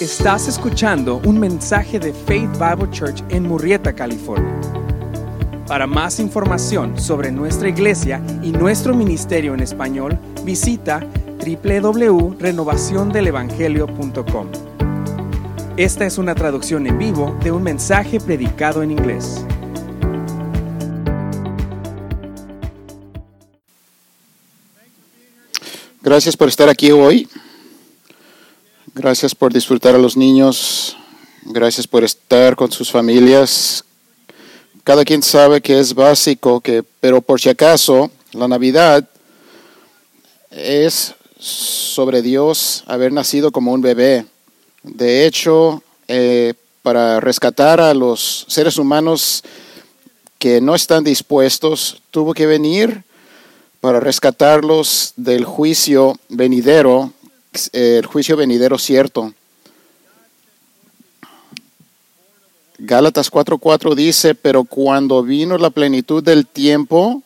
Estás escuchando un mensaje de Faith Bible Church en Murrieta, California. Para más información sobre nuestra iglesia y nuestro ministerio en español, visita www.renovaciondelevangelio.com. Esta es una traducción en vivo de un mensaje predicado en inglés. Gracias por estar aquí hoy. Gracias por disfrutar a los niños. Gracias por estar con sus familias. Cada quien sabe que es básico, que, pero por si acaso, la Navidad es sobre Dios haber nacido como un bebé. De hecho, eh, para rescatar a los seres humanos que no están dispuestos, tuvo que venir para rescatarlos del juicio venidero el juicio venidero cierto. Gálatas 4:4 dice, pero cuando vino la plenitud del tiempo,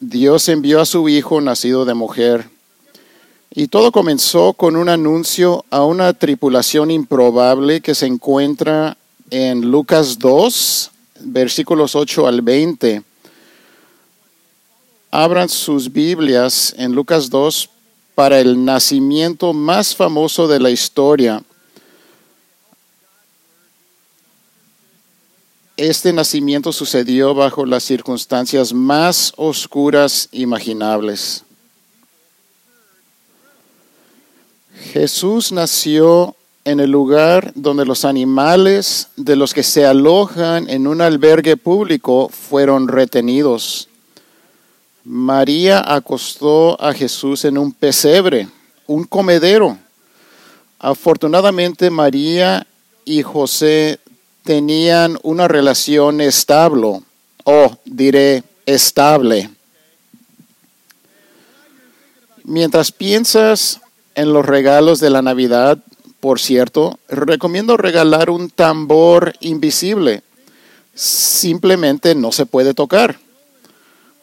Dios envió a su Hijo nacido de mujer. Y todo comenzó con un anuncio a una tripulación improbable que se encuentra en Lucas 2, versículos 8 al 20 abran sus Biblias en Lucas 2 para el nacimiento más famoso de la historia. Este nacimiento sucedió bajo las circunstancias más oscuras imaginables. Jesús nació en el lugar donde los animales de los que se alojan en un albergue público fueron retenidos. María acostó a Jesús en un pesebre, un comedero. Afortunadamente María y José tenían una relación estable, o diré estable. Mientras piensas en los regalos de la Navidad, por cierto, recomiendo regalar un tambor invisible. Simplemente no se puede tocar.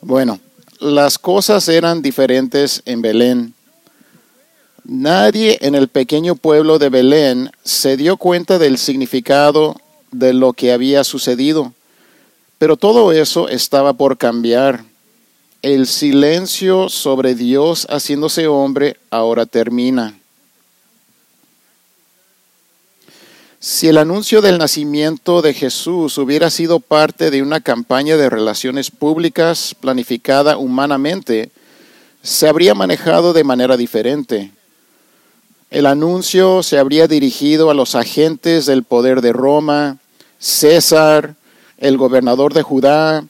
Bueno, las cosas eran diferentes en Belén. Nadie en el pequeño pueblo de Belén se dio cuenta del significado de lo que había sucedido, pero todo eso estaba por cambiar. El silencio sobre Dios haciéndose hombre ahora termina. Si el anuncio del nacimiento de Jesús hubiera sido parte de una campaña de relaciones públicas planificada humanamente, se habría manejado de manera diferente. El anuncio se habría dirigido a los agentes del poder de Roma, César, el gobernador de Judá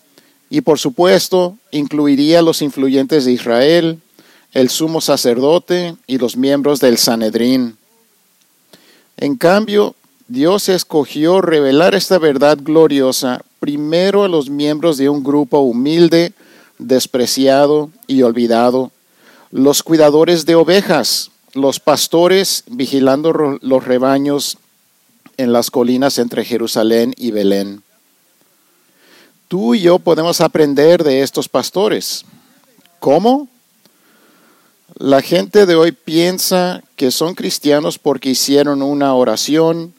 y por supuesto incluiría a los influyentes de Israel, el sumo sacerdote y los miembros del Sanedrín. En cambio, Dios escogió revelar esta verdad gloriosa primero a los miembros de un grupo humilde, despreciado y olvidado, los cuidadores de ovejas, los pastores vigilando los rebaños en las colinas entre Jerusalén y Belén. Tú y yo podemos aprender de estos pastores. ¿Cómo? La gente de hoy piensa que son cristianos porque hicieron una oración,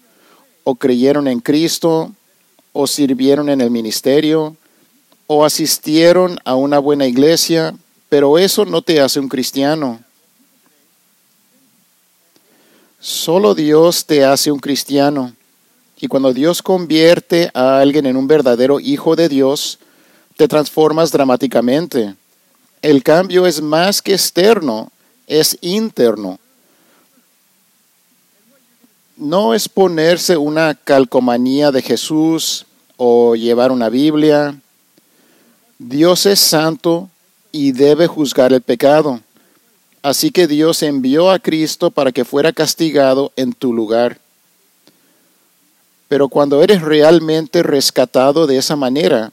o creyeron en Cristo, o sirvieron en el ministerio, o asistieron a una buena iglesia, pero eso no te hace un cristiano. Solo Dios te hace un cristiano. Y cuando Dios convierte a alguien en un verdadero hijo de Dios, te transformas dramáticamente. El cambio es más que externo, es interno no es ponerse una calcomanía de Jesús o llevar una Biblia. Dios es santo y debe juzgar el pecado. Así que Dios envió a Cristo para que fuera castigado en tu lugar. Pero cuando eres realmente rescatado de esa manera,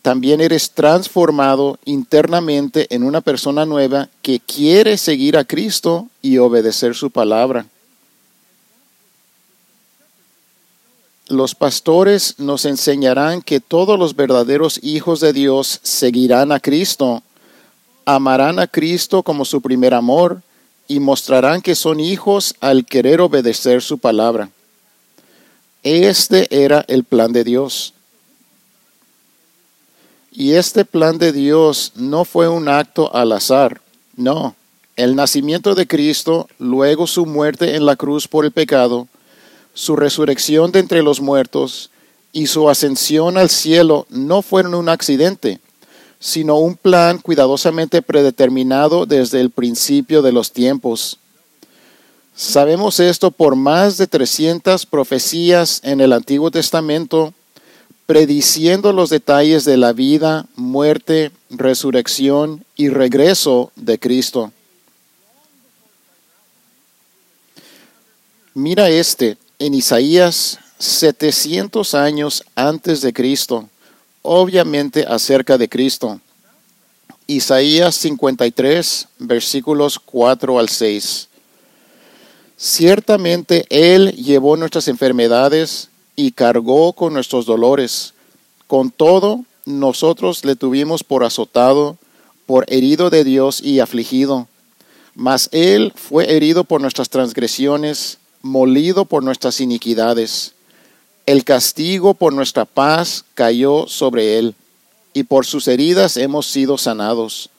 también eres transformado internamente en una persona nueva que quiere seguir a Cristo y obedecer su palabra. Los pastores nos enseñarán que todos los verdaderos hijos de Dios seguirán a Cristo, amarán a Cristo como su primer amor y mostrarán que son hijos al querer obedecer su palabra. Este era el plan de Dios. Y este plan de Dios no fue un acto al azar, no. El nacimiento de Cristo, luego su muerte en la cruz por el pecado, su resurrección de entre los muertos y su ascensión al cielo no fueron un accidente, sino un plan cuidadosamente predeterminado desde el principio de los tiempos. Sabemos esto por más de 300 profecías en el Antiguo Testamento, prediciendo los detalles de la vida, muerte, resurrección y regreso de Cristo. Mira este en Isaías 700 años antes de Cristo, obviamente acerca de Cristo. Isaías 53, versículos 4 al 6. Ciertamente Él llevó nuestras enfermedades y cargó con nuestros dolores. Con todo, nosotros le tuvimos por azotado, por herido de Dios y afligido. Mas Él fue herido por nuestras transgresiones molido por nuestras iniquidades. El castigo por nuestra paz cayó sobre él, y por sus heridas hemos sido sanados.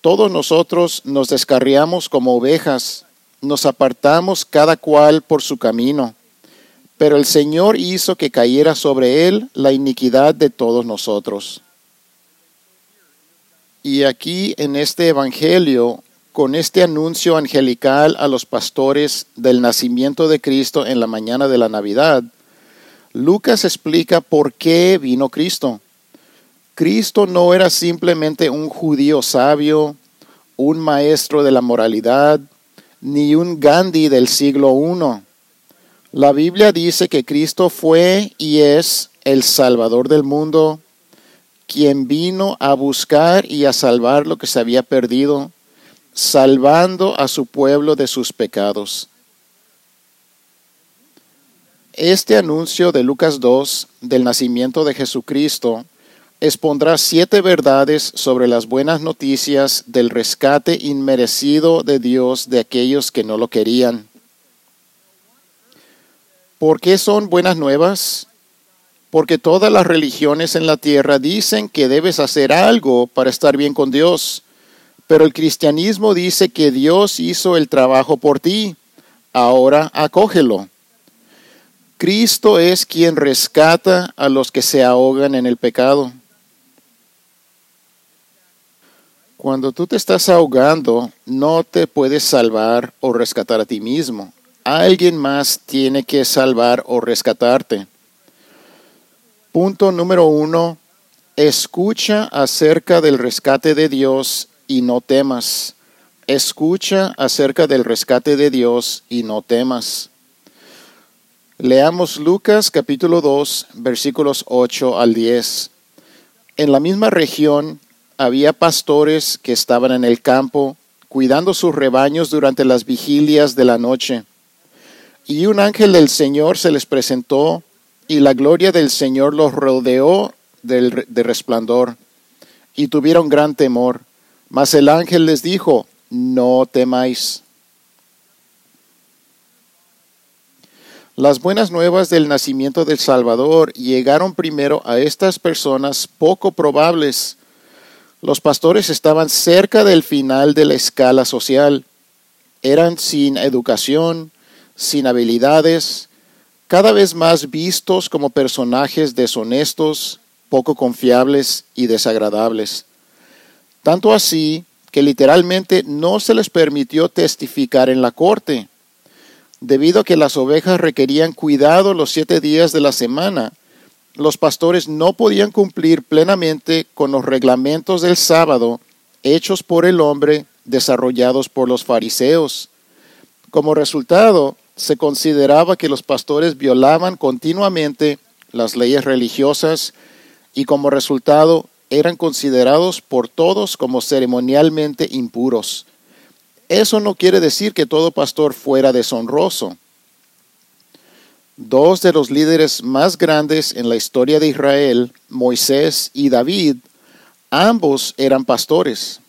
Todos nosotros nos descarriamos como ovejas, nos apartamos cada cual por su camino, pero el Señor hizo que cayera sobre él la iniquidad de todos nosotros. Y aquí en este Evangelio con este anuncio angelical a los pastores del nacimiento de Cristo en la mañana de la Navidad, Lucas explica por qué vino Cristo. Cristo no era simplemente un judío sabio, un maestro de la moralidad, ni un Gandhi del siglo I. La Biblia dice que Cristo fue y es el Salvador del mundo, quien vino a buscar y a salvar lo que se había perdido salvando a su pueblo de sus pecados. Este anuncio de Lucas 2 del nacimiento de Jesucristo expondrá siete verdades sobre las buenas noticias del rescate inmerecido de Dios de aquellos que no lo querían. ¿Por qué son buenas nuevas? Porque todas las religiones en la tierra dicen que debes hacer algo para estar bien con Dios pero el cristianismo dice que Dios hizo el trabajo por ti. Ahora acógelo. Cristo es quien rescata a los que se ahogan en el pecado. Cuando tú te estás ahogando, no te puedes salvar o rescatar a ti mismo. Alguien más tiene que salvar o rescatarte. Punto número uno. Escucha acerca del rescate de Dios y no temas. Escucha acerca del rescate de Dios y no temas. Leamos Lucas capítulo 2 versículos 8 al 10. En la misma región había pastores que estaban en el campo cuidando sus rebaños durante las vigilias de la noche. Y un ángel del Señor se les presentó y la gloria del Señor los rodeó de resplandor y tuvieron gran temor. Mas el ángel les dijo, no temáis. Las buenas nuevas del nacimiento del Salvador llegaron primero a estas personas poco probables. Los pastores estaban cerca del final de la escala social. Eran sin educación, sin habilidades, cada vez más vistos como personajes deshonestos, poco confiables y desagradables. Tanto así que literalmente no se les permitió testificar en la corte. Debido a que las ovejas requerían cuidado los siete días de la semana, los pastores no podían cumplir plenamente con los reglamentos del sábado hechos por el hombre desarrollados por los fariseos. Como resultado, se consideraba que los pastores violaban continuamente las leyes religiosas y como resultado eran considerados por todos como ceremonialmente impuros. Eso no quiere decir que todo pastor fuera deshonroso. Dos de los líderes más grandes en la historia de Israel, Moisés y David, ambos eran pastores.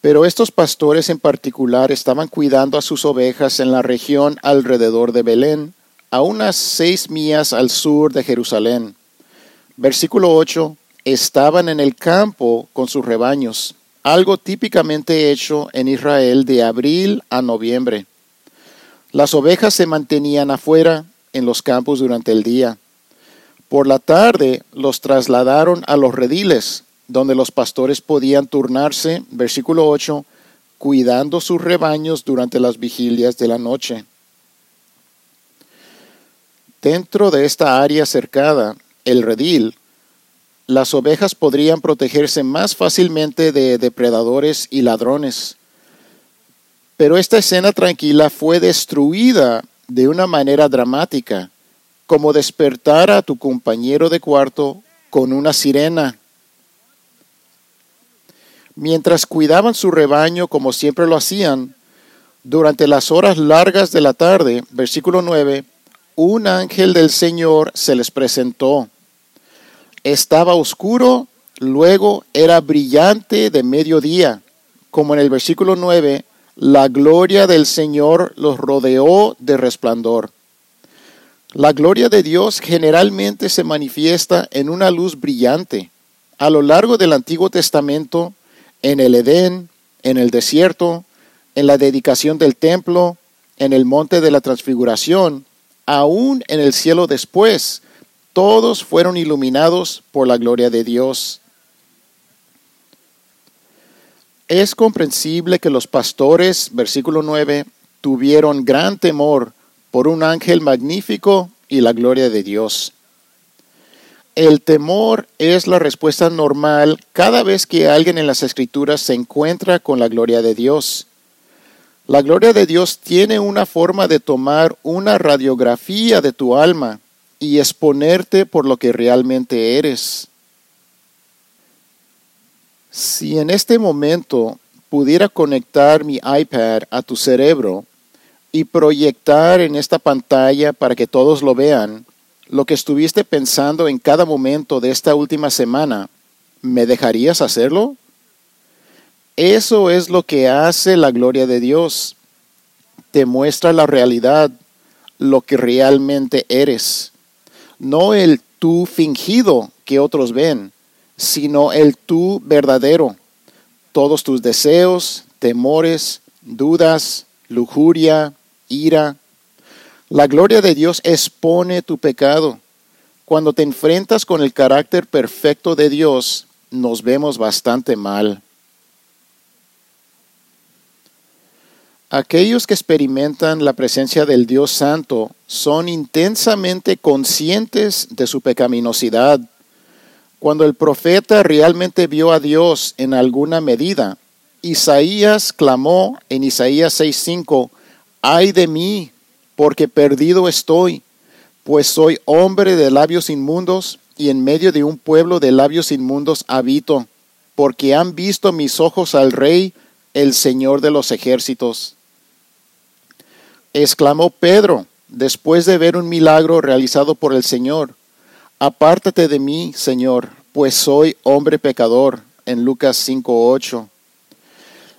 Pero estos pastores en particular estaban cuidando a sus ovejas en la región alrededor de Belén, a unas seis millas al sur de Jerusalén. Versículo 8. Estaban en el campo con sus rebaños, algo típicamente hecho en Israel de abril a noviembre. Las ovejas se mantenían afuera en los campos durante el día. Por la tarde los trasladaron a los rediles, donde los pastores podían turnarse, versículo 8, cuidando sus rebaños durante las vigilias de la noche. Dentro de esta área cercada, el redil, las ovejas podrían protegerse más fácilmente de depredadores y ladrones. Pero esta escena tranquila fue destruida de una manera dramática, como despertar a tu compañero de cuarto con una sirena. Mientras cuidaban su rebaño como siempre lo hacían, durante las horas largas de la tarde, versículo 9, un ángel del Señor se les presentó. Estaba oscuro, luego era brillante de mediodía, como en el versículo 9, la gloria del Señor los rodeó de resplandor. La gloria de Dios generalmente se manifiesta en una luz brillante. A lo largo del Antiguo Testamento, en el Edén, en el desierto, en la dedicación del templo, en el monte de la transfiguración, aún en el cielo después, todos fueron iluminados por la gloria de Dios. Es comprensible que los pastores, versículo 9, tuvieron gran temor por un ángel magnífico y la gloria de Dios. El temor es la respuesta normal cada vez que alguien en las escrituras se encuentra con la gloria de Dios. La gloria de Dios tiene una forma de tomar una radiografía de tu alma y exponerte por lo que realmente eres. Si en este momento pudiera conectar mi iPad a tu cerebro y proyectar en esta pantalla para que todos lo vean, lo que estuviste pensando en cada momento de esta última semana, ¿me dejarías hacerlo? Eso es lo que hace la gloria de Dios. Te muestra la realidad, lo que realmente eres. No el tú fingido que otros ven, sino el tú verdadero. Todos tus deseos, temores, dudas, lujuria, ira. La gloria de Dios expone tu pecado. Cuando te enfrentas con el carácter perfecto de Dios, nos vemos bastante mal. Aquellos que experimentan la presencia del Dios Santo son intensamente conscientes de su pecaminosidad cuando el profeta realmente vio a Dios en alguna medida, Isaías clamó en Isaías 6:5, ay de mí, porque perdido estoy, pues soy hombre de labios inmundos y en medio de un pueblo de labios inmundos habito, porque han visto mis ojos al Rey, el Señor de los ejércitos. Exclamó Pedro, después de ver un milagro realizado por el Señor. Apártate de mí, Señor, pues soy hombre pecador, en Lucas 5.8.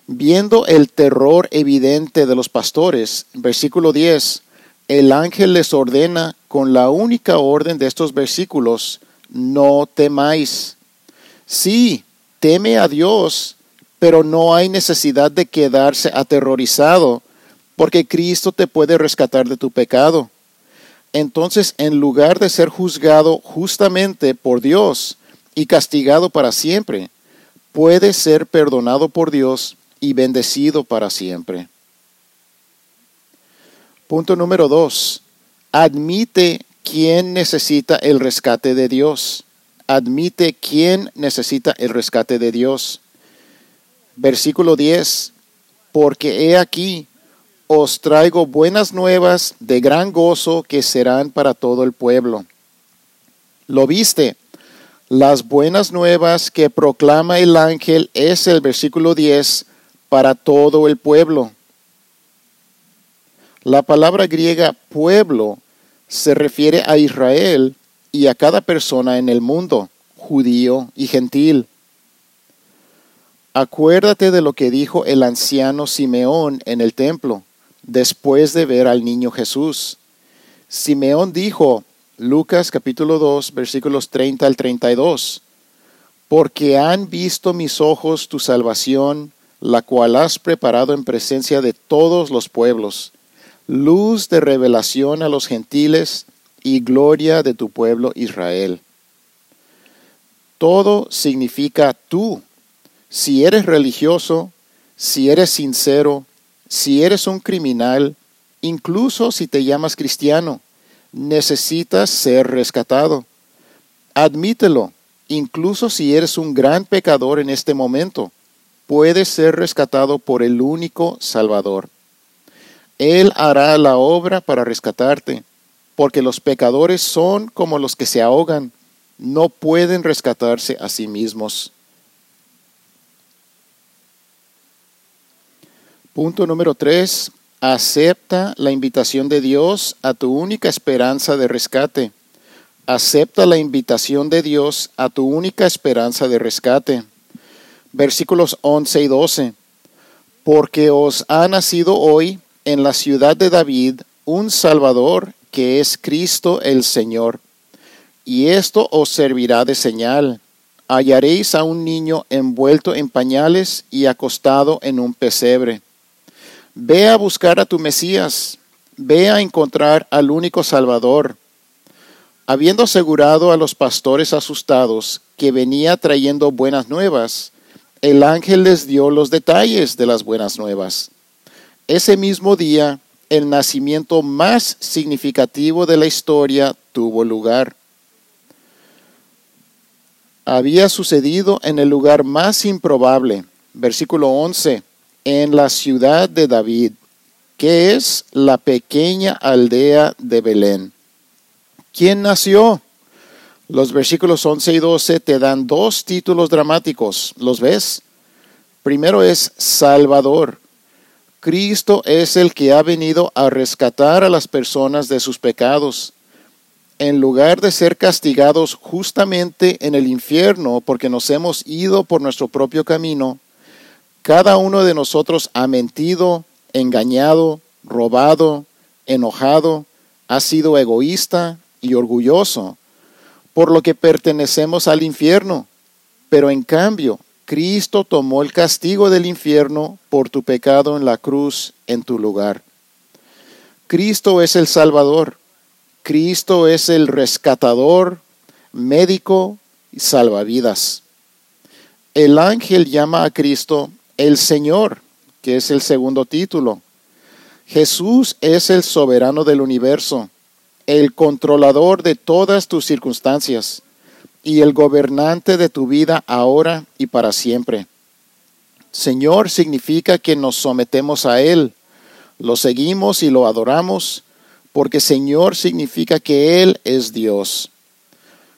Viendo el terror evidente de los pastores, versículo 10, el ángel les ordena con la única orden de estos versículos, no temáis. Sí, teme a Dios, pero no hay necesidad de quedarse aterrorizado, porque Cristo te puede rescatar de tu pecado entonces en lugar de ser juzgado justamente por Dios y castigado para siempre, puede ser perdonado por Dios y bendecido para siempre. Punto número dos. Admite quién necesita el rescate de Dios. Admite quién necesita el rescate de Dios. Versículo 10. Porque he aquí, os traigo buenas nuevas de gran gozo que serán para todo el pueblo. ¿Lo viste? Las buenas nuevas que proclama el ángel es el versículo 10 para todo el pueblo. La palabra griega pueblo se refiere a Israel y a cada persona en el mundo, judío y gentil. Acuérdate de lo que dijo el anciano Simeón en el templo, después de ver al niño Jesús. Simeón dijo, Lucas capítulo 2, versículos 30 al 32, porque han visto mis ojos tu salvación, la cual has preparado en presencia de todos los pueblos, luz de revelación a los gentiles y gloria de tu pueblo Israel. Todo significa tú. Si eres religioso, si eres sincero, si eres un criminal, incluso si te llamas cristiano, necesitas ser rescatado. Admítelo, incluso si eres un gran pecador en este momento, puedes ser rescatado por el único Salvador. Él hará la obra para rescatarte, porque los pecadores son como los que se ahogan, no pueden rescatarse a sí mismos. Punto número tres. Acepta la invitación de Dios a tu única esperanza de rescate. Acepta la invitación de Dios a tu única esperanza de rescate. Versículos 11 y 12. Porque os ha nacido hoy en la ciudad de David un Salvador que es Cristo el Señor. Y esto os servirá de señal. Hallaréis a un niño envuelto en pañales y acostado en un pesebre. Ve a buscar a tu Mesías, ve a encontrar al único Salvador. Habiendo asegurado a los pastores asustados que venía trayendo buenas nuevas, el ángel les dio los detalles de las buenas nuevas. Ese mismo día, el nacimiento más significativo de la historia tuvo lugar. Había sucedido en el lugar más improbable. Versículo 11 en la ciudad de David, que es la pequeña aldea de Belén. ¿Quién nació? Los versículos 11 y 12 te dan dos títulos dramáticos. ¿Los ves? Primero es Salvador. Cristo es el que ha venido a rescatar a las personas de sus pecados. En lugar de ser castigados justamente en el infierno porque nos hemos ido por nuestro propio camino, cada uno de nosotros ha mentido, engañado, robado, enojado, ha sido egoísta y orgulloso, por lo que pertenecemos al infierno. Pero en cambio, Cristo tomó el castigo del infierno por tu pecado en la cruz en tu lugar. Cristo es el Salvador. Cristo es el rescatador, médico y salvavidas. El ángel llama a Cristo el Señor, que es el segundo título. Jesús es el soberano del universo, el controlador de todas tus circunstancias y el gobernante de tu vida ahora y para siempre. Señor significa que nos sometemos a Él, lo seguimos y lo adoramos, porque Señor significa que Él es Dios.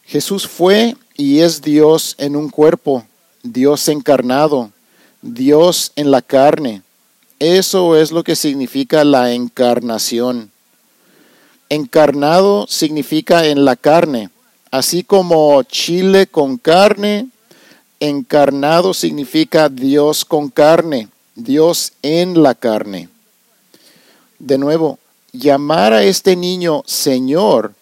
Jesús fue y es Dios en un cuerpo, Dios encarnado, Dios en la carne. Eso es lo que significa la encarnación. Encarnado significa en la carne, así como chile con carne, encarnado significa Dios con carne, Dios en la carne. De nuevo, llamar a este niño Señor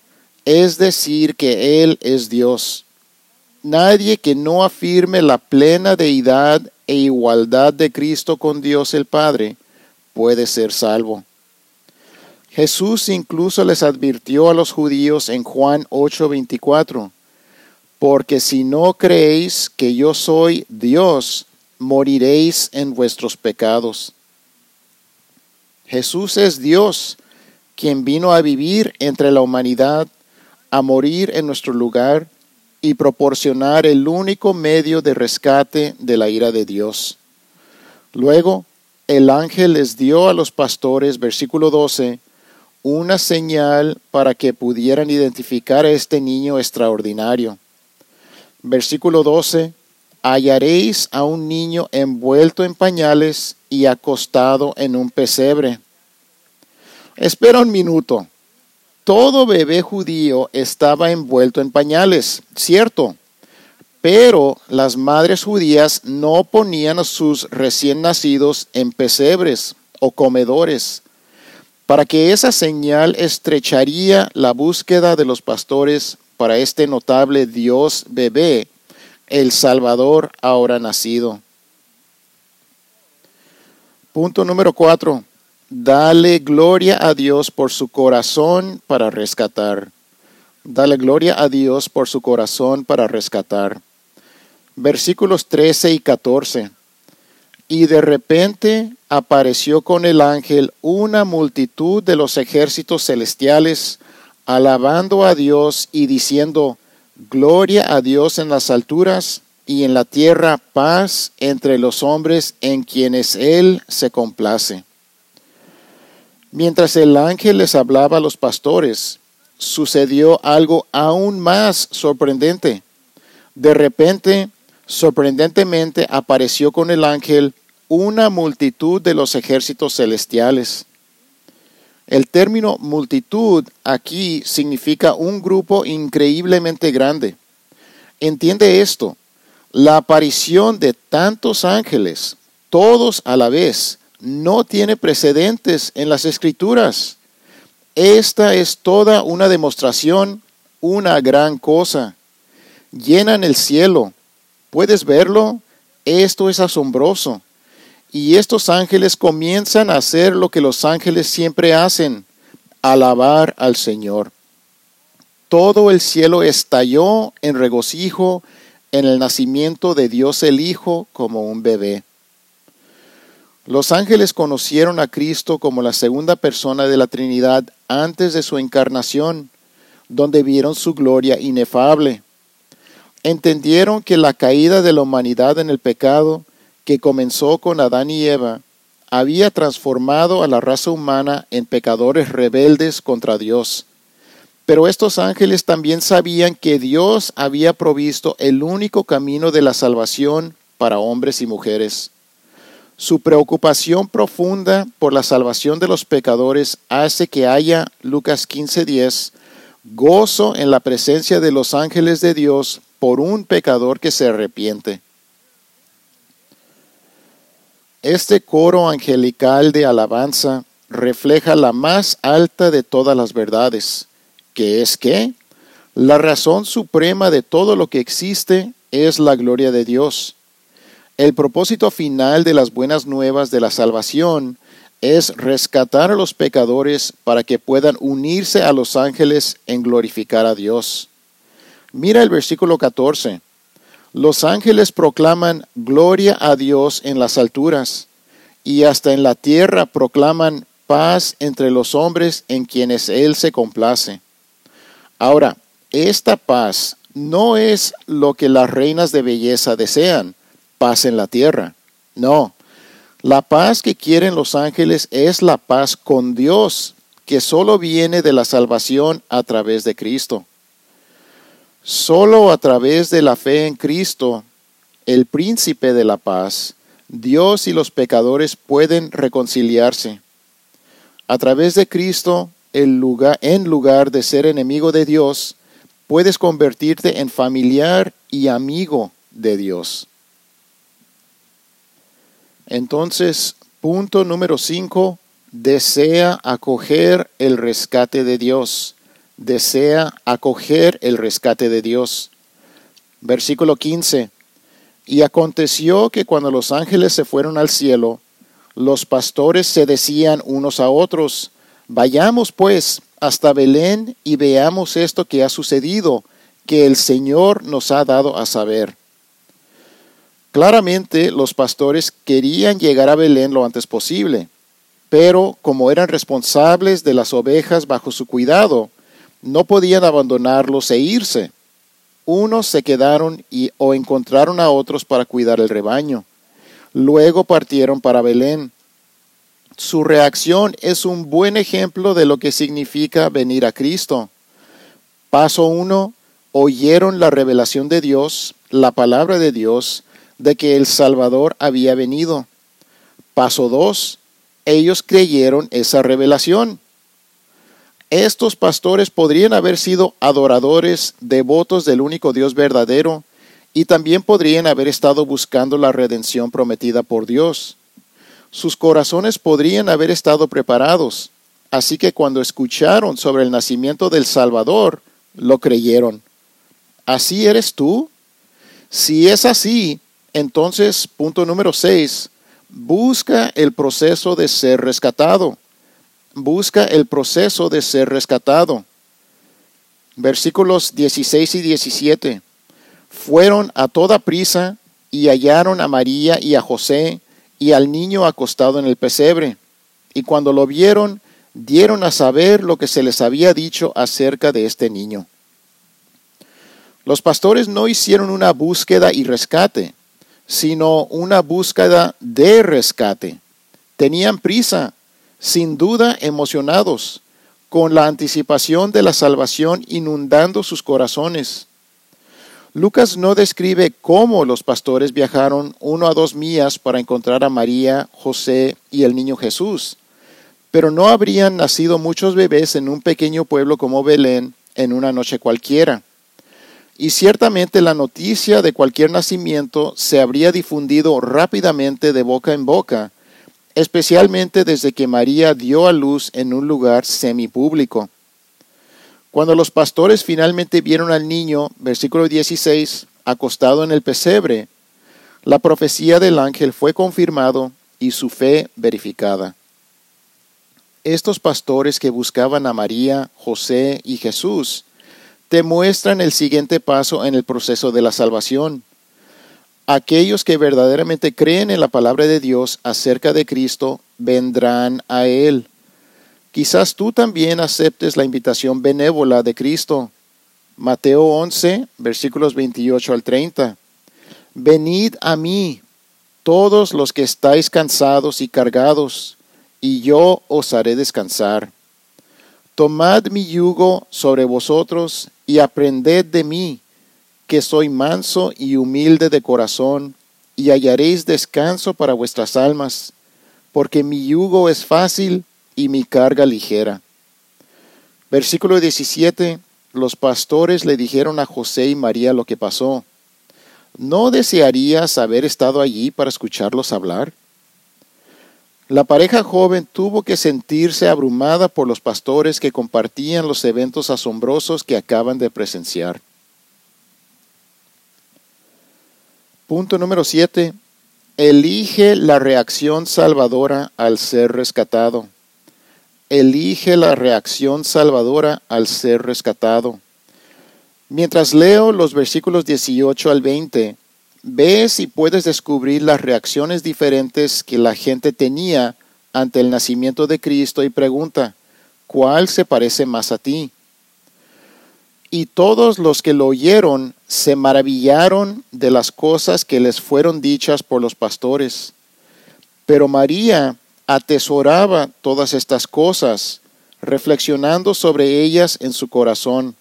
es decir que Él es Dios. Nadie que no afirme la plena deidad e igualdad de Cristo con Dios el Padre puede ser salvo. Jesús incluso les advirtió a los judíos en Juan 8:24, porque si no creéis que yo soy Dios, moriréis en vuestros pecados. Jesús es Dios, quien vino a vivir entre la humanidad, a morir en nuestro lugar y proporcionar el único medio de rescate de la ira de Dios. Luego, el ángel les dio a los pastores, versículo 12, una señal para que pudieran identificar a este niño extraordinario. Versículo 12, hallaréis a un niño envuelto en pañales y acostado en un pesebre. Espera un minuto todo bebé judío estaba envuelto en pañales, cierto, Pero las madres judías no ponían a sus recién nacidos en pesebres o comedores, para que esa señal estrecharía la búsqueda de los pastores para este notable Dios bebé, el Salvador ahora nacido. Punto número cuatro. Dale gloria a Dios por su corazón para rescatar. Dale gloria a Dios por su corazón para rescatar. Versículos 13 y 14. Y de repente apareció con el ángel una multitud de los ejércitos celestiales, alabando a Dios y diciendo, Gloria a Dios en las alturas y en la tierra paz entre los hombres en quienes Él se complace. Mientras el ángel les hablaba a los pastores, sucedió algo aún más sorprendente. De repente, sorprendentemente, apareció con el ángel una multitud de los ejércitos celestiales. El término multitud aquí significa un grupo increíblemente grande. Entiende esto, la aparición de tantos ángeles, todos a la vez, no tiene precedentes en las escrituras. Esta es toda una demostración, una gran cosa. Llenan el cielo. ¿Puedes verlo? Esto es asombroso. Y estos ángeles comienzan a hacer lo que los ángeles siempre hacen, alabar al Señor. Todo el cielo estalló en regocijo en el nacimiento de Dios el Hijo como un bebé. Los ángeles conocieron a Cristo como la segunda persona de la Trinidad antes de su encarnación, donde vieron su gloria inefable. Entendieron que la caída de la humanidad en el pecado, que comenzó con Adán y Eva, había transformado a la raza humana en pecadores rebeldes contra Dios. Pero estos ángeles también sabían que Dios había provisto el único camino de la salvación para hombres y mujeres. Su preocupación profunda por la salvación de los pecadores hace que haya, Lucas 15:10, gozo en la presencia de los ángeles de Dios por un pecador que se arrepiente. Este coro angelical de alabanza refleja la más alta de todas las verdades, que es que la razón suprema de todo lo que existe es la gloria de Dios. El propósito final de las buenas nuevas de la salvación es rescatar a los pecadores para que puedan unirse a los ángeles en glorificar a Dios. Mira el versículo 14. Los ángeles proclaman gloria a Dios en las alturas, y hasta en la tierra proclaman paz entre los hombres en quienes Él se complace. Ahora, esta paz no es lo que las reinas de belleza desean, paz en la tierra. No, la paz que quieren los ángeles es la paz con Dios, que solo viene de la salvación a través de Cristo. Solo a través de la fe en Cristo, el príncipe de la paz, Dios y los pecadores pueden reconciliarse. A través de Cristo, lugar, en lugar de ser enemigo de Dios, puedes convertirte en familiar y amigo de Dios. Entonces, punto número cinco, desea acoger el rescate de Dios. Desea acoger el rescate de Dios. Versículo 15. Y aconteció que cuando los ángeles se fueron al cielo, los pastores se decían unos a otros, vayamos pues hasta Belén y veamos esto que ha sucedido, que el Señor nos ha dado a saber. Claramente los pastores querían llegar a Belén lo antes posible, pero como eran responsables de las ovejas bajo su cuidado, no podían abandonarlos e irse. Unos se quedaron y, o encontraron a otros para cuidar el rebaño. Luego partieron para Belén. Su reacción es un buen ejemplo de lo que significa venir a Cristo. Paso uno, oyeron la revelación de Dios, la palabra de Dios, de que el Salvador había venido. Paso 2. Ellos creyeron esa revelación. Estos pastores podrían haber sido adoradores devotos del único Dios verdadero y también podrían haber estado buscando la redención prometida por Dios. Sus corazones podrían haber estado preparados, así que cuando escucharon sobre el nacimiento del Salvador, lo creyeron. ¿Así eres tú? Si es así, entonces, punto número 6, busca el proceso de ser rescatado. Busca el proceso de ser rescatado. Versículos 16 y 17. Fueron a toda prisa y hallaron a María y a José y al niño acostado en el pesebre. Y cuando lo vieron, dieron a saber lo que se les había dicho acerca de este niño. Los pastores no hicieron una búsqueda y rescate, sino una búsqueda de rescate. Tenían prisa, sin duda emocionados, con la anticipación de la salvación inundando sus corazones. Lucas no describe cómo los pastores viajaron uno a dos millas para encontrar a María, José y el niño Jesús, pero no habrían nacido muchos bebés en un pequeño pueblo como Belén en una noche cualquiera. Y ciertamente la noticia de cualquier nacimiento se habría difundido rápidamente de boca en boca, especialmente desde que María dio a luz en un lugar semipúblico. Cuando los pastores finalmente vieron al niño, versículo 16, acostado en el pesebre, la profecía del ángel fue confirmado y su fe verificada. Estos pastores que buscaban a María, José y Jesús te muestran el siguiente paso en el proceso de la salvación. Aquellos que verdaderamente creen en la palabra de Dios acerca de Cristo vendrán a Él. Quizás tú también aceptes la invitación benévola de Cristo. Mateo 11, versículos 28 al 30. Venid a mí, todos los que estáis cansados y cargados, y yo os haré descansar. Tomad mi yugo sobre vosotros y aprended de mí, que soy manso y humilde de corazón, y hallaréis descanso para vuestras almas, porque mi yugo es fácil y mi carga ligera. Versículo 17. Los pastores le dijeron a José y María lo que pasó. ¿No desearías haber estado allí para escucharlos hablar? La pareja joven tuvo que sentirse abrumada por los pastores que compartían los eventos asombrosos que acaban de presenciar. Punto número 7. Elige la reacción salvadora al ser rescatado. Elige la reacción salvadora al ser rescatado. Mientras leo los versículos 18 al 20, Ve si puedes descubrir las reacciones diferentes que la gente tenía ante el nacimiento de Cristo y pregunta, ¿cuál se parece más a ti? Y todos los que lo oyeron se maravillaron de las cosas que les fueron dichas por los pastores. Pero María atesoraba todas estas cosas, reflexionando sobre ellas en su corazón.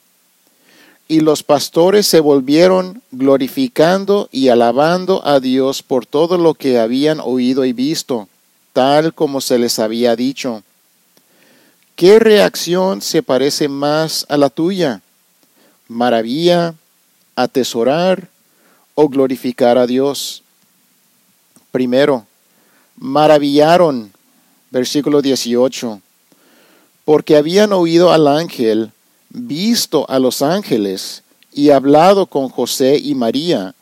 Y los pastores se volvieron glorificando y alabando a Dios por todo lo que habían oído y visto, tal como se les había dicho. ¿Qué reacción se parece más a la tuya? ¿Maravilla, atesorar o glorificar a Dios? Primero, maravillaron, versículo 18, porque habían oído al ángel visto a los ángeles y hablado con José y María,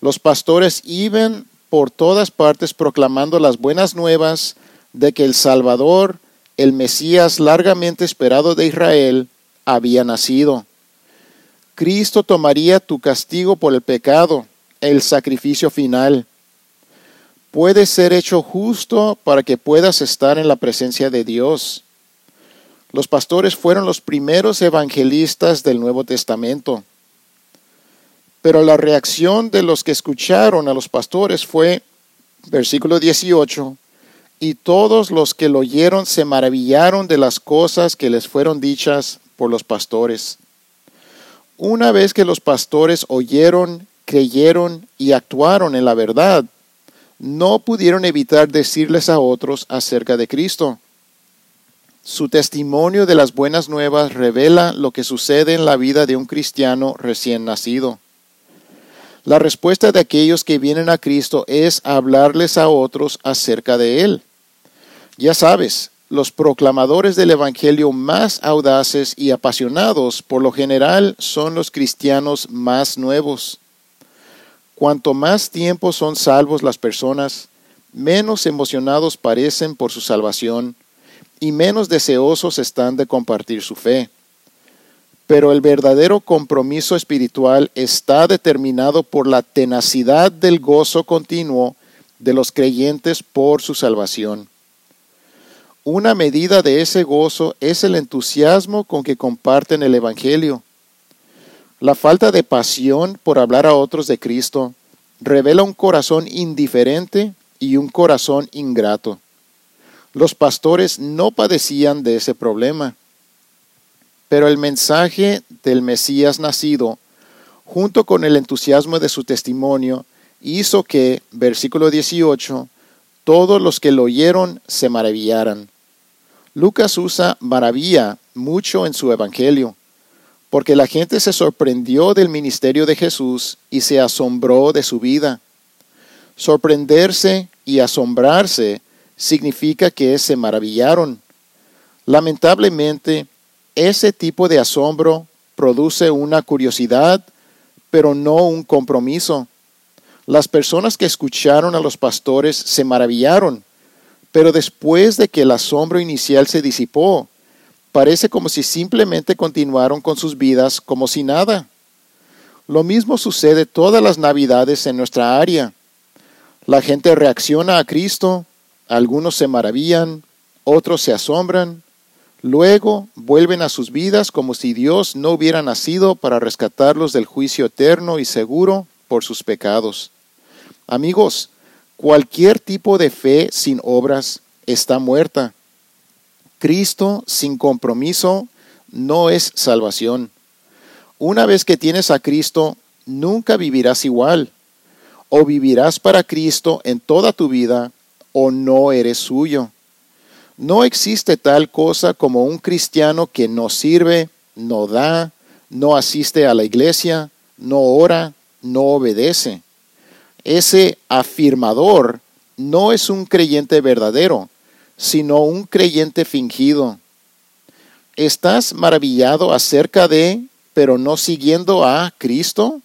los pastores iban por todas partes proclamando las buenas nuevas de que el Salvador, el Mesías largamente esperado de Israel, había nacido. Cristo tomaría tu castigo por el pecado, el sacrificio final. Puede ser hecho justo para que puedas estar en la presencia de Dios. Los pastores fueron los primeros evangelistas del Nuevo Testamento. Pero la reacción de los que escucharon a los pastores fue, versículo 18, y todos los que lo oyeron se maravillaron de las cosas que les fueron dichas por los pastores. Una vez que los pastores oyeron, creyeron y actuaron en la verdad, no pudieron evitar decirles a otros acerca de Cristo. Su testimonio de las buenas nuevas revela lo que sucede en la vida de un cristiano recién nacido. La respuesta de aquellos que vienen a Cristo es hablarles a otros acerca de Él. Ya sabes, los proclamadores del Evangelio más audaces y apasionados por lo general son los cristianos más nuevos. Cuanto más tiempo son salvos las personas, menos emocionados parecen por su salvación y menos deseosos están de compartir su fe. Pero el verdadero compromiso espiritual está determinado por la tenacidad del gozo continuo de los creyentes por su salvación. Una medida de ese gozo es el entusiasmo con que comparten el Evangelio. La falta de pasión por hablar a otros de Cristo revela un corazón indiferente y un corazón ingrato. Los pastores no padecían de ese problema, pero el mensaje del Mesías nacido, junto con el entusiasmo de su testimonio, hizo que, versículo 18, todos los que lo oyeron se maravillaran. Lucas usa maravilla mucho en su Evangelio, porque la gente se sorprendió del ministerio de Jesús y se asombró de su vida. Sorprenderse y asombrarse significa que se maravillaron. Lamentablemente, ese tipo de asombro produce una curiosidad, pero no un compromiso. Las personas que escucharon a los pastores se maravillaron, pero después de que el asombro inicial se disipó, parece como si simplemente continuaron con sus vidas como si nada. Lo mismo sucede todas las navidades en nuestra área. La gente reacciona a Cristo, algunos se maravillan, otros se asombran, luego vuelven a sus vidas como si Dios no hubiera nacido para rescatarlos del juicio eterno y seguro por sus pecados. Amigos, Cualquier tipo de fe sin obras está muerta. Cristo sin compromiso no es salvación. Una vez que tienes a Cristo, nunca vivirás igual. O vivirás para Cristo en toda tu vida, o no eres suyo. No existe tal cosa como un cristiano que no sirve, no da, no asiste a la iglesia, no ora, no obedece ese afirmador no es un creyente verdadero, sino un creyente fingido. ¿Estás maravillado acerca de, pero no siguiendo a Cristo?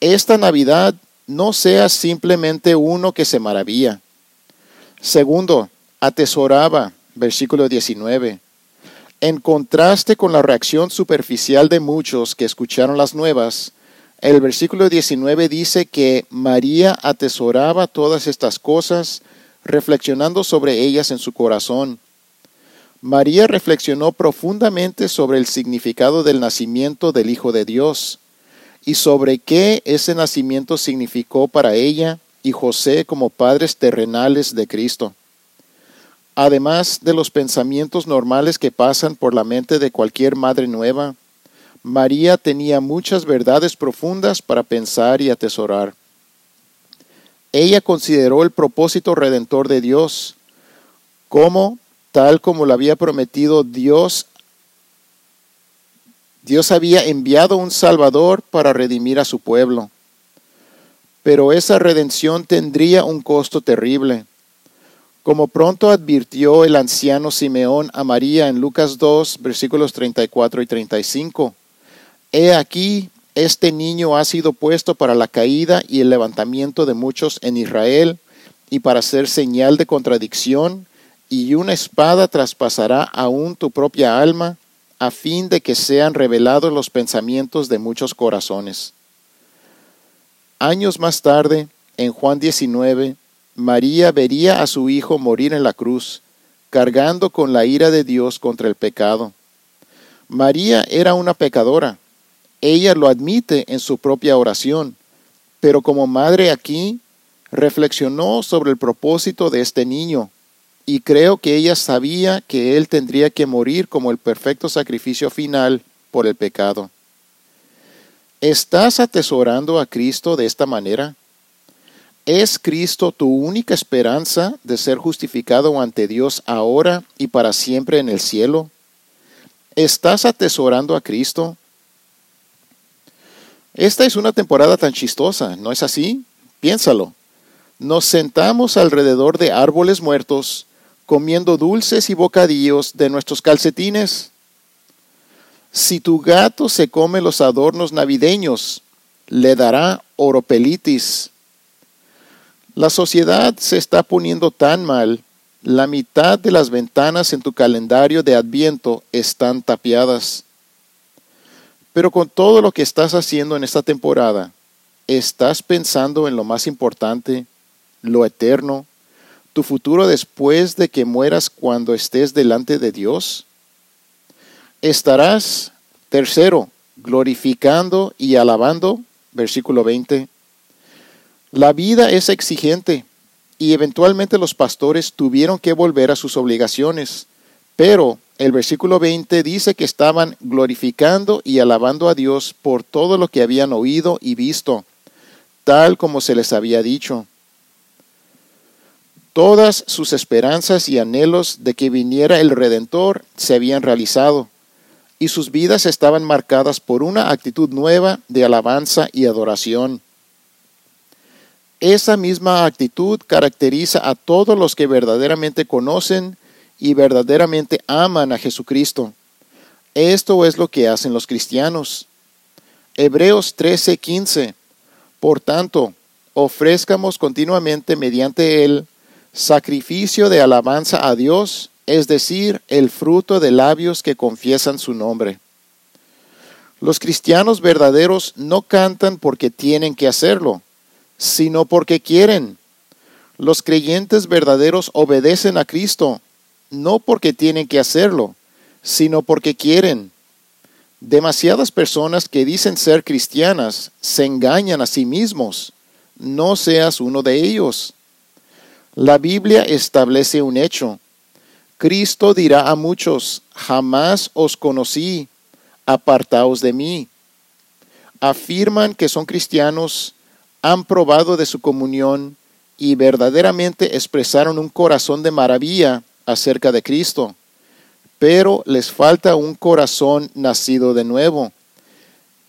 Esta Navidad no seas simplemente uno que se maravilla. Segundo, atesoraba, versículo 19. En contraste con la reacción superficial de muchos que escucharon las nuevas, el versículo 19 dice que María atesoraba todas estas cosas, reflexionando sobre ellas en su corazón. María reflexionó profundamente sobre el significado del nacimiento del Hijo de Dios y sobre qué ese nacimiento significó para ella y José como padres terrenales de Cristo. Además de los pensamientos normales que pasan por la mente de cualquier madre nueva, María tenía muchas verdades profundas para pensar y atesorar. Ella consideró el propósito redentor de Dios como tal como lo había prometido Dios. Dios había enviado un Salvador para redimir a su pueblo. Pero esa redención tendría un costo terrible. Como pronto advirtió el anciano Simeón a María en Lucas 2, versículos 34 y 35, He aquí, este niño ha sido puesto para la caída y el levantamiento de muchos en Israel, y para ser señal de contradicción, y una espada traspasará aún tu propia alma, a fin de que sean revelados los pensamientos de muchos corazones. Años más tarde, en Juan 19, María vería a su hijo morir en la cruz, cargando con la ira de Dios contra el pecado. María era una pecadora, ella lo admite en su propia oración, pero como madre aquí reflexionó sobre el propósito de este niño y creo que ella sabía que él tendría que morir como el perfecto sacrificio final por el pecado. ¿Estás atesorando a Cristo de esta manera? ¿Es Cristo tu única esperanza de ser justificado ante Dios ahora y para siempre en el cielo? ¿Estás atesorando a Cristo? Esta es una temporada tan chistosa, ¿no es así? Piénsalo. Nos sentamos alrededor de árboles muertos, comiendo dulces y bocadillos de nuestros calcetines. Si tu gato se come los adornos navideños, le dará oropelitis. La sociedad se está poniendo tan mal, la mitad de las ventanas en tu calendario de adviento están tapiadas. Pero con todo lo que estás haciendo en esta temporada, ¿estás pensando en lo más importante, lo eterno, tu futuro después de que mueras cuando estés delante de Dios? Estarás, tercero, glorificando y alabando, versículo 20. La vida es exigente y eventualmente los pastores tuvieron que volver a sus obligaciones, pero el versículo 20 dice que estaban glorificando y alabando a Dios por todo lo que habían oído y visto, tal como se les había dicho. Todas sus esperanzas y anhelos de que viniera el Redentor se habían realizado, y sus vidas estaban marcadas por una actitud nueva de alabanza y adoración. Esa misma actitud caracteriza a todos los que verdaderamente conocen y verdaderamente aman a Jesucristo. Esto es lo que hacen los cristianos. Hebreos 13:15. Por tanto, ofrezcamos continuamente mediante él sacrificio de alabanza a Dios, es decir, el fruto de labios que confiesan su nombre. Los cristianos verdaderos no cantan porque tienen que hacerlo, sino porque quieren. Los creyentes verdaderos obedecen a Cristo no porque tienen que hacerlo, sino porque quieren. Demasiadas personas que dicen ser cristianas se engañan a sí mismos. No seas uno de ellos. La Biblia establece un hecho. Cristo dirá a muchos, jamás os conocí, apartaos de mí. Afirman que son cristianos, han probado de su comunión y verdaderamente expresaron un corazón de maravilla acerca de Cristo, pero les falta un corazón nacido de nuevo,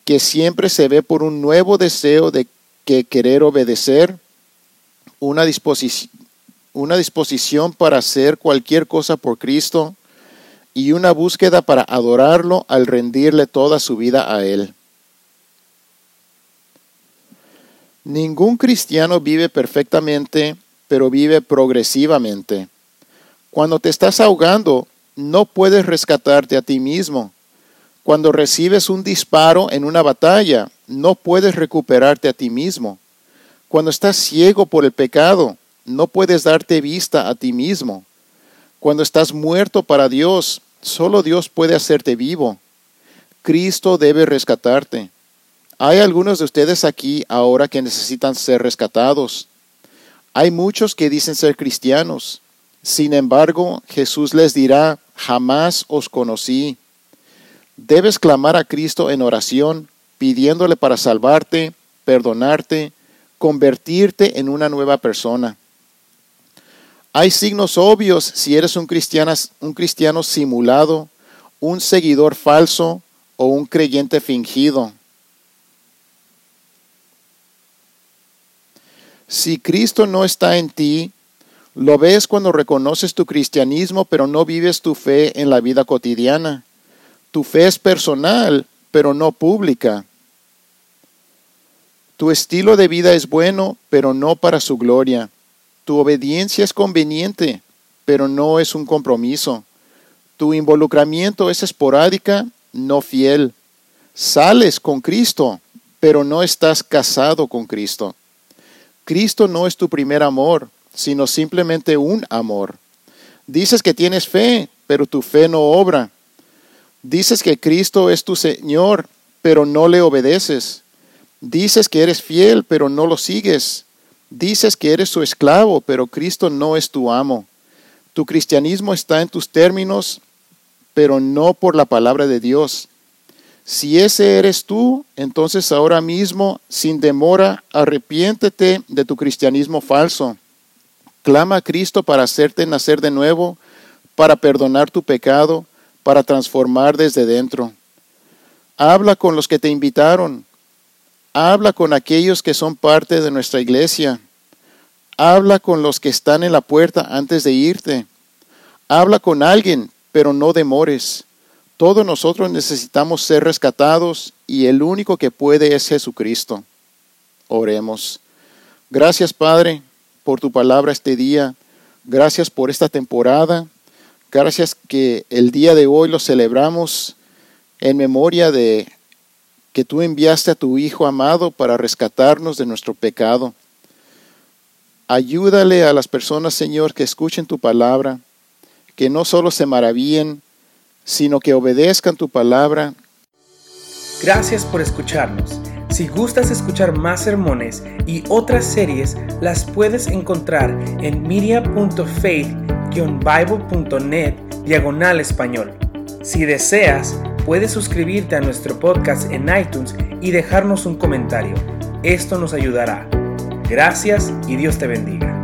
que siempre se ve por un nuevo deseo de que querer obedecer, una disposición, una disposición para hacer cualquier cosa por Cristo y una búsqueda para adorarlo al rendirle toda su vida a Él. Ningún cristiano vive perfectamente, pero vive progresivamente. Cuando te estás ahogando, no puedes rescatarte a ti mismo. Cuando recibes un disparo en una batalla, no puedes recuperarte a ti mismo. Cuando estás ciego por el pecado, no puedes darte vista a ti mismo. Cuando estás muerto para Dios, solo Dios puede hacerte vivo. Cristo debe rescatarte. Hay algunos de ustedes aquí ahora que necesitan ser rescatados. Hay muchos que dicen ser cristianos, sin embargo, Jesús les dirá, jamás os conocí. Debes clamar a Cristo en oración, pidiéndole para salvarte, perdonarte, convertirte en una nueva persona. Hay signos obvios si eres un cristiano, un cristiano simulado, un seguidor falso o un creyente fingido. Si Cristo no está en ti, lo ves cuando reconoces tu cristianismo, pero no vives tu fe en la vida cotidiana. Tu fe es personal, pero no pública. Tu estilo de vida es bueno, pero no para su gloria. Tu obediencia es conveniente, pero no es un compromiso. Tu involucramiento es esporádica, no fiel. Sales con Cristo, pero no estás casado con Cristo. Cristo no es tu primer amor, sino simplemente un amor. Dices que tienes fe, pero tu fe no obra. Dices que Cristo es tu Señor, pero no le obedeces. Dices que eres fiel, pero no lo sigues. Dices que eres su esclavo, pero Cristo no es tu amo. Tu cristianismo está en tus términos, pero no por la palabra de Dios. Si ese eres tú, entonces ahora mismo, sin demora, arrepiéntete de tu cristianismo falso. Clama a Cristo para hacerte nacer de nuevo, para perdonar tu pecado, para transformar desde dentro. Habla con los que te invitaron. Habla con aquellos que son parte de nuestra iglesia. Habla con los que están en la puerta antes de irte. Habla con alguien, pero no demores. Todos nosotros necesitamos ser rescatados y el único que puede es Jesucristo. Oremos. Gracias Padre por tu palabra este día. Gracias por esta temporada. Gracias que el día de hoy lo celebramos en memoria de que tú enviaste a tu Hijo amado para rescatarnos de nuestro pecado. Ayúdale a las personas, Señor, que escuchen tu palabra, que no solo se maravillen, sino que obedezcan tu palabra. Gracias por escucharnos. Si gustas escuchar más sermones y otras series, las puedes encontrar en media.faith-bible.net diagonal español. Si deseas, puedes suscribirte a nuestro podcast en iTunes y dejarnos un comentario. Esto nos ayudará. Gracias y Dios te bendiga.